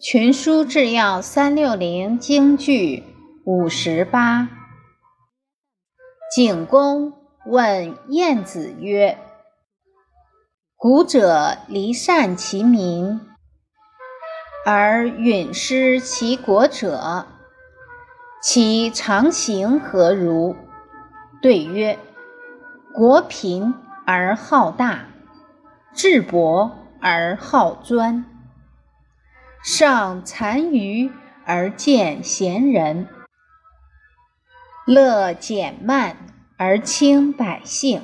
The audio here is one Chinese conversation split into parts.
群书治要三六零京剧五十八。景公问晏子曰：“古者离散其民，而允失其国者，其常行何如？”对曰：“国贫而好大，志薄而好专。”上残余而见贤人，乐减慢而轻百姓。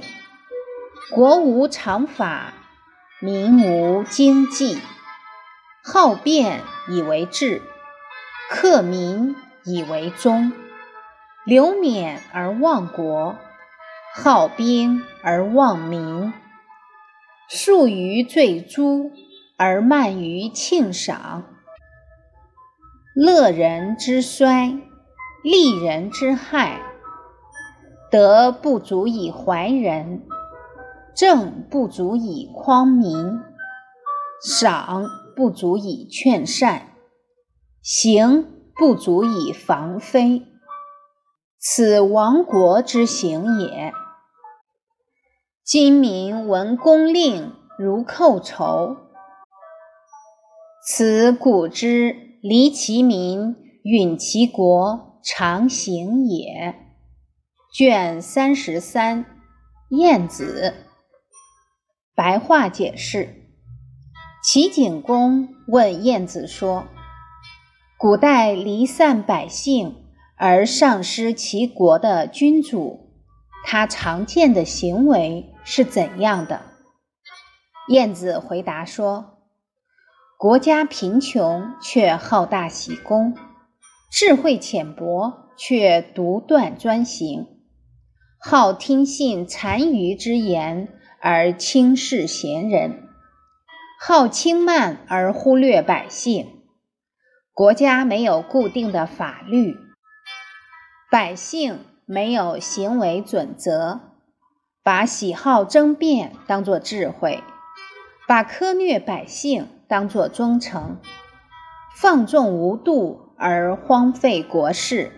国无常法，民无经济，好辩以为治，克民以为忠。留免而忘国，好兵而忘民。数于罪诛。而慢于庆赏，乐人之衰，利人之害。德不足以怀人，政不足以匡民，赏不足以劝善，刑不足以防非。此亡国之行也。今民闻公令如寇仇。此古之离其民，允其国，常行也。卷三十三，晏子。白话解释：齐景公问晏子说：“古代离散百姓而丧失其国的君主，他常见的行为是怎样的？”晏子回答说。国家贫穷却好大喜功，智慧浅薄却独断专行，好听信残余之言而轻视贤人，好轻慢而忽略百姓。国家没有固定的法律，百姓没有行为准则，把喜好争辩当作智慧，把苛虐百姓。当作忠诚，放纵无度而荒废国事，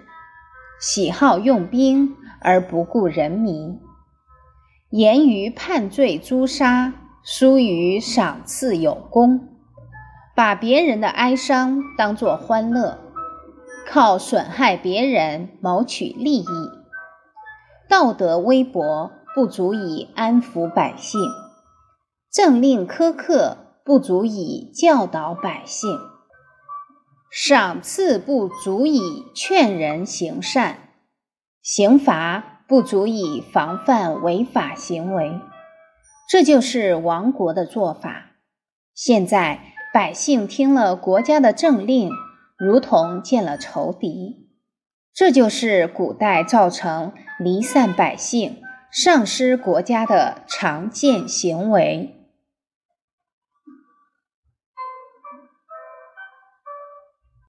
喜好用兵而不顾人民，严于判罪诛杀，疏于赏赐有功，把别人的哀伤当作欢乐，靠损害别人谋取利益，道德微薄，不足以安抚百姓，政令苛刻。不足以教导百姓，赏赐不足以劝人行善，刑罚不足以防范违法行为，这就是亡国的做法。现在百姓听了国家的政令，如同见了仇敌，这就是古代造成离散百姓、丧失国家的常见行为。